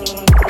This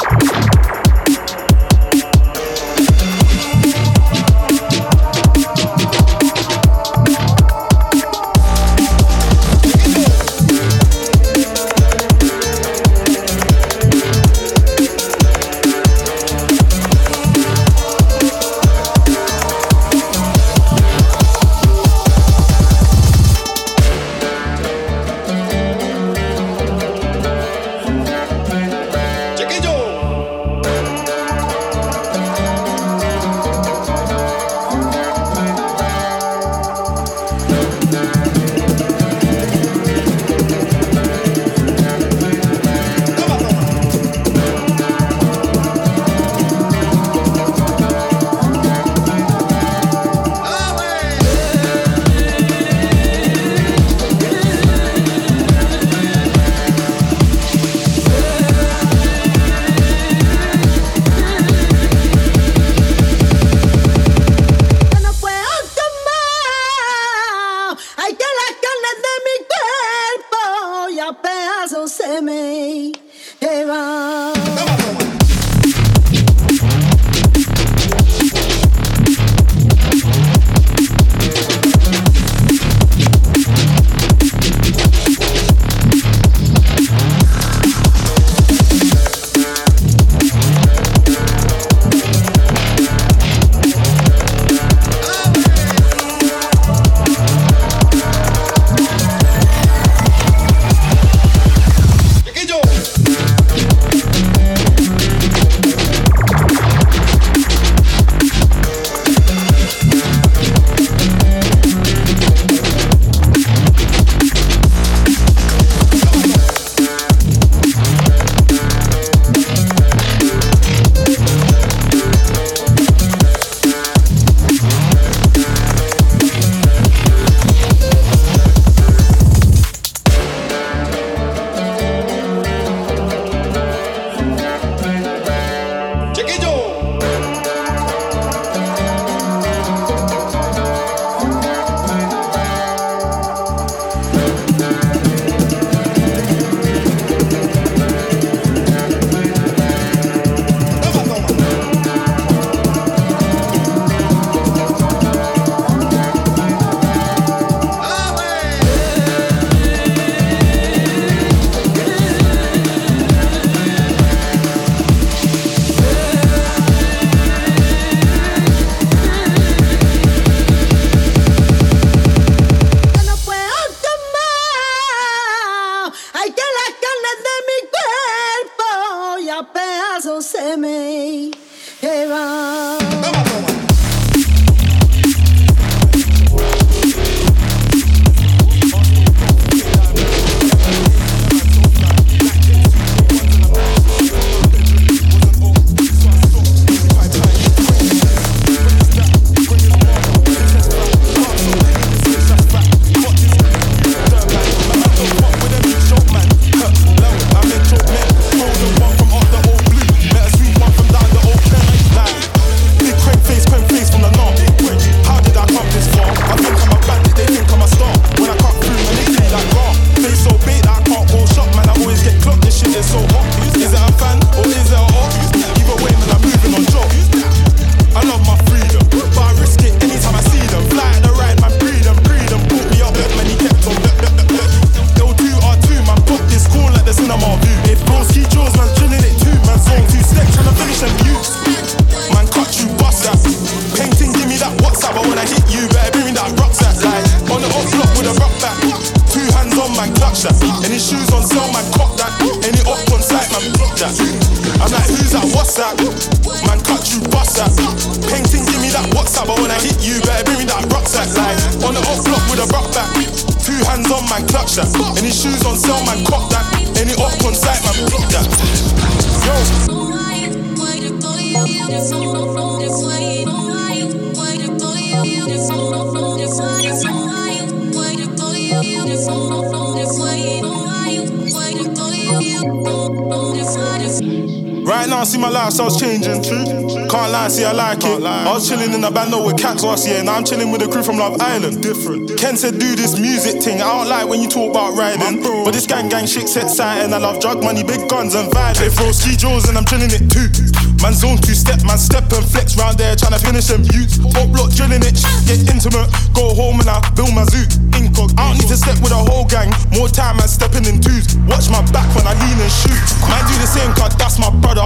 Right now, I see my lifestyle's changing. Can't lie, see I like it. I was chilling in the bando with cats last year. Now I'm chilling with a crew from Love Island. Different. Ken said do this music thing. I don't like when you talk about riding. But this gang gang shit set sighting. I love drug money, big guns and violence. They throw ski jaws and I'm chilling it too. Man zone two step, man step and flex round there trying to finish them youths. Up block drilling it, get intimate. Go home and I build my zoo. Incog. I don't need to step with a whole gang. More time man stepping in twos. Watch my back when I lean and shoot. Man do the same cause that's my brother.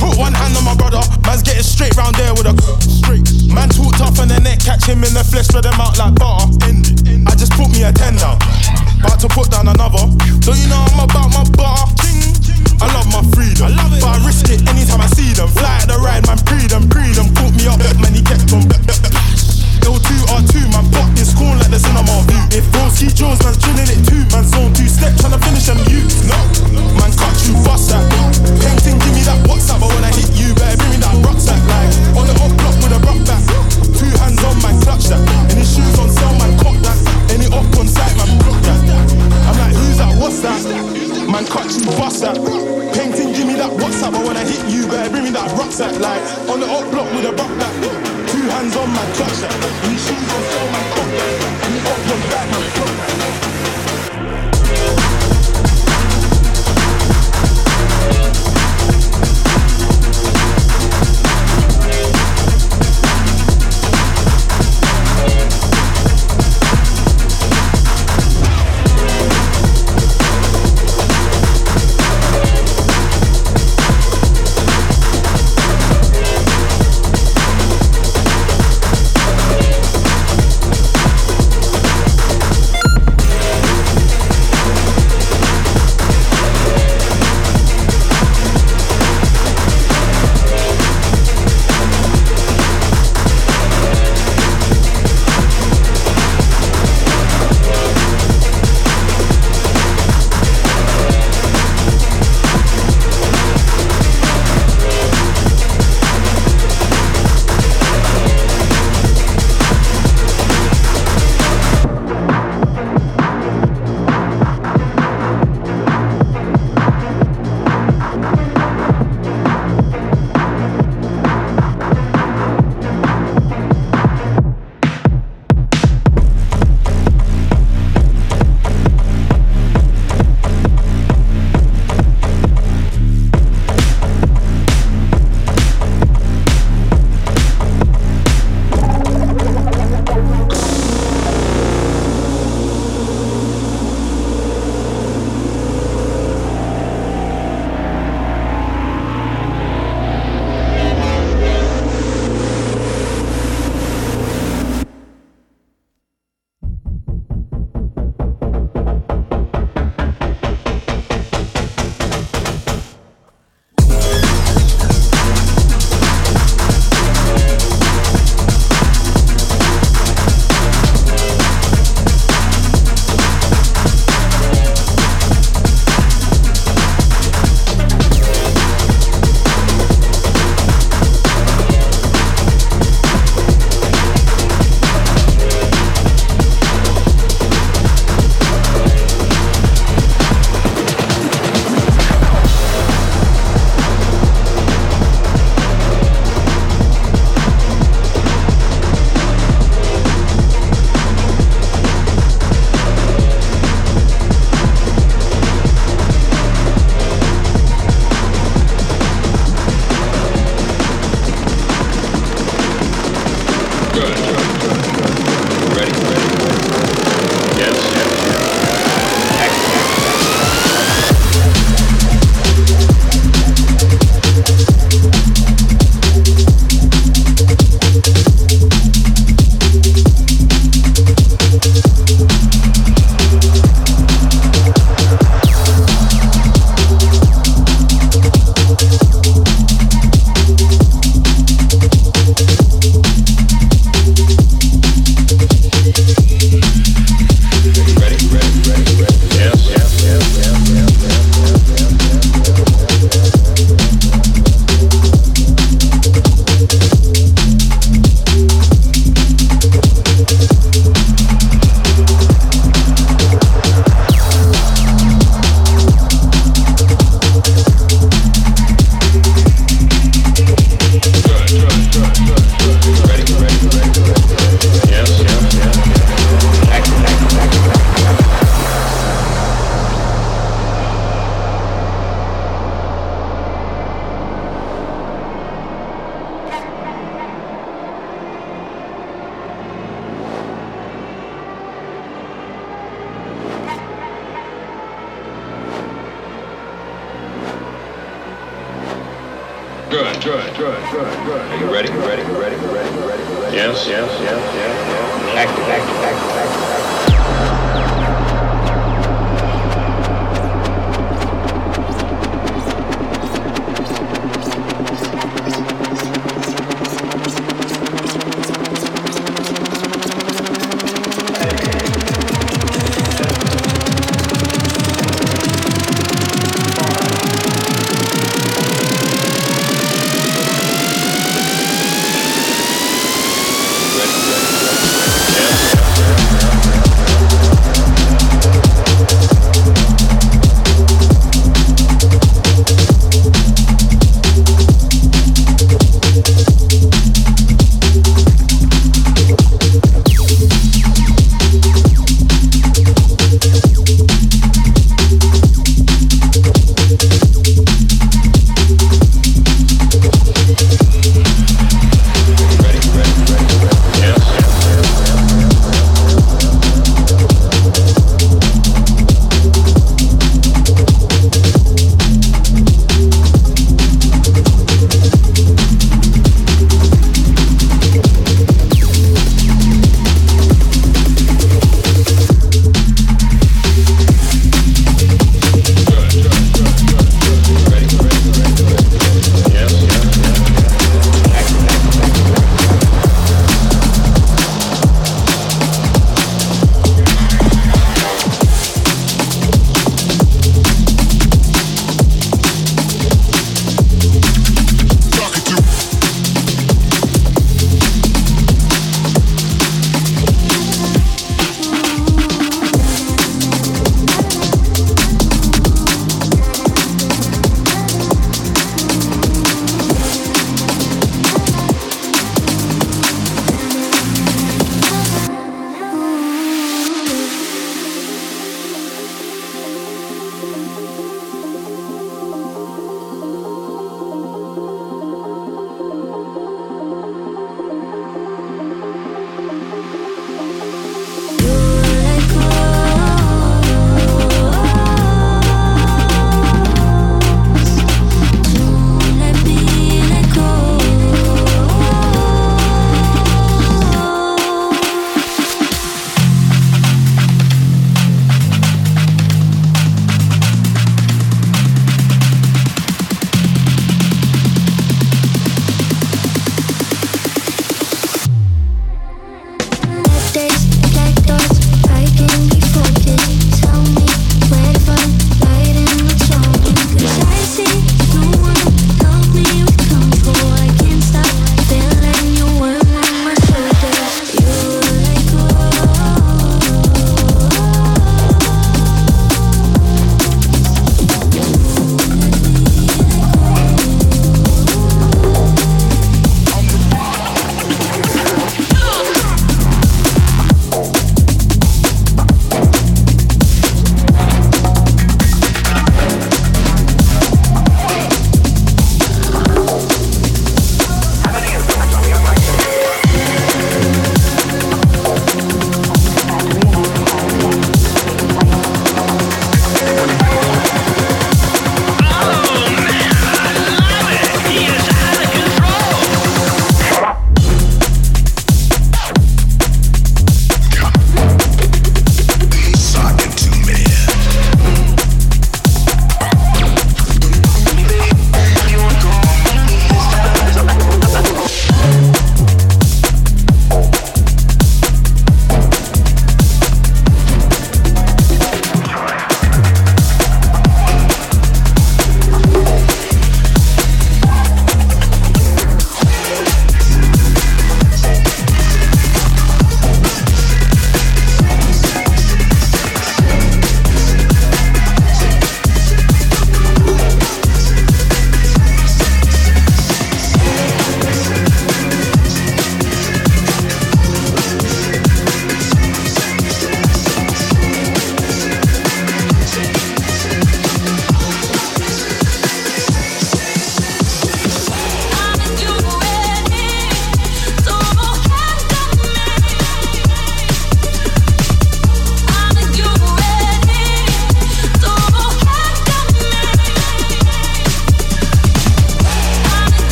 Put one hand on my brother. Man's getting straight round there with a straight. Man too tough and the neck catch him in the flesh, spread them out like butter. I just put me a tender. About to put down another. Don't you know I'm about my butter? I love my freedom, I love it. but I risk it anytime I see them. Fly at the ride, man, pre them, pre them. Put me up, man, he kept on. L2 R2, man, pop this corn like the cinema view. If Broski Jones, man's drilling it too, man, zone two step, trying to finish them you. No, man, cut you, bust that. Painting, give me that WhatsApp, but when I hit you, better bring me that rucksack. Like, on the up block with a rock back. Two hands on, man, clutch that. Any shoes on sale, man, cock that. Any up on site, man, block that. I'm like, who's that, what's that? Man, cut you, bust that. Painting, give me that WhatsApp, but when I hit you, better bring me that rucksack. Like, on the up block with a rock back. Two hands on, man, clutch that. Any shoes on sale, man, cock that. Any up on site, man, block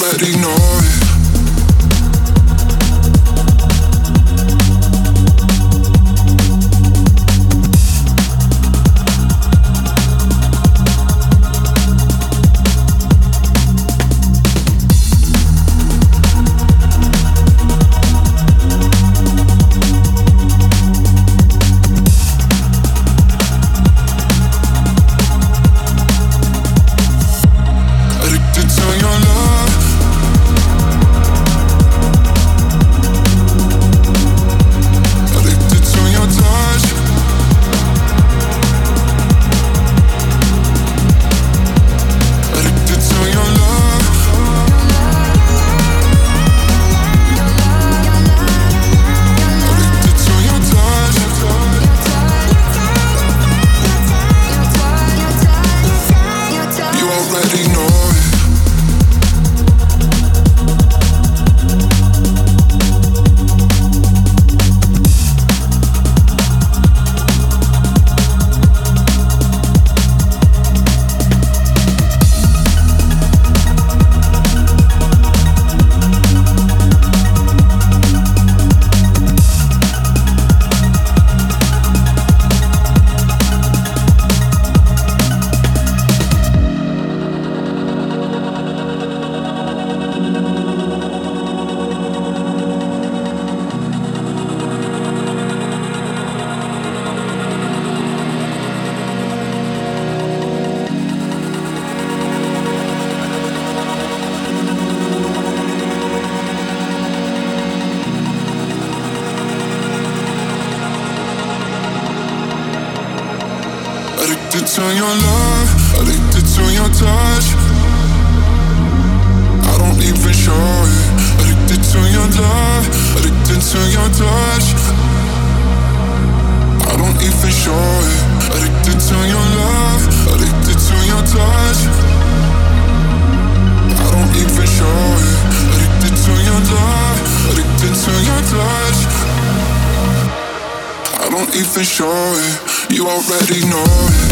already know it. don't even show it. You already know it.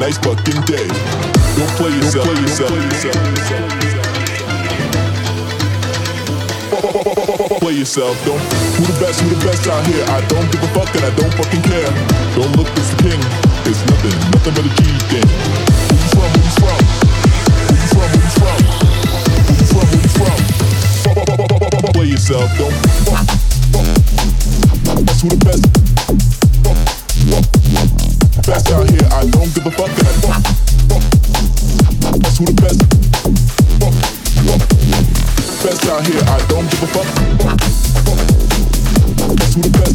nice fucking day. Don't play yourself, play yourself, play yourself. Play yourself, don't. Who the best, who the best out here? I don't give a fuck and I don't fucking care. Don't look, it's the king. It's nothing, nothing but a G thing. Who you from, who you from? Who you from, who you from? Who you from, who you from? Play yourself, don't. That's who the best. I don't give a fuck the best best out here. I don't give a fuck. That's who the. Best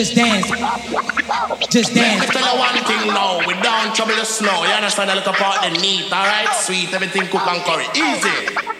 Just dance. Just dance. Let me tell you one thing now. We don't trouble the snow. You understand? A little part the neat, alright? Sweet, everything cook and curry. Easy.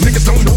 Niggas don't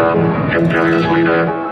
Extermination.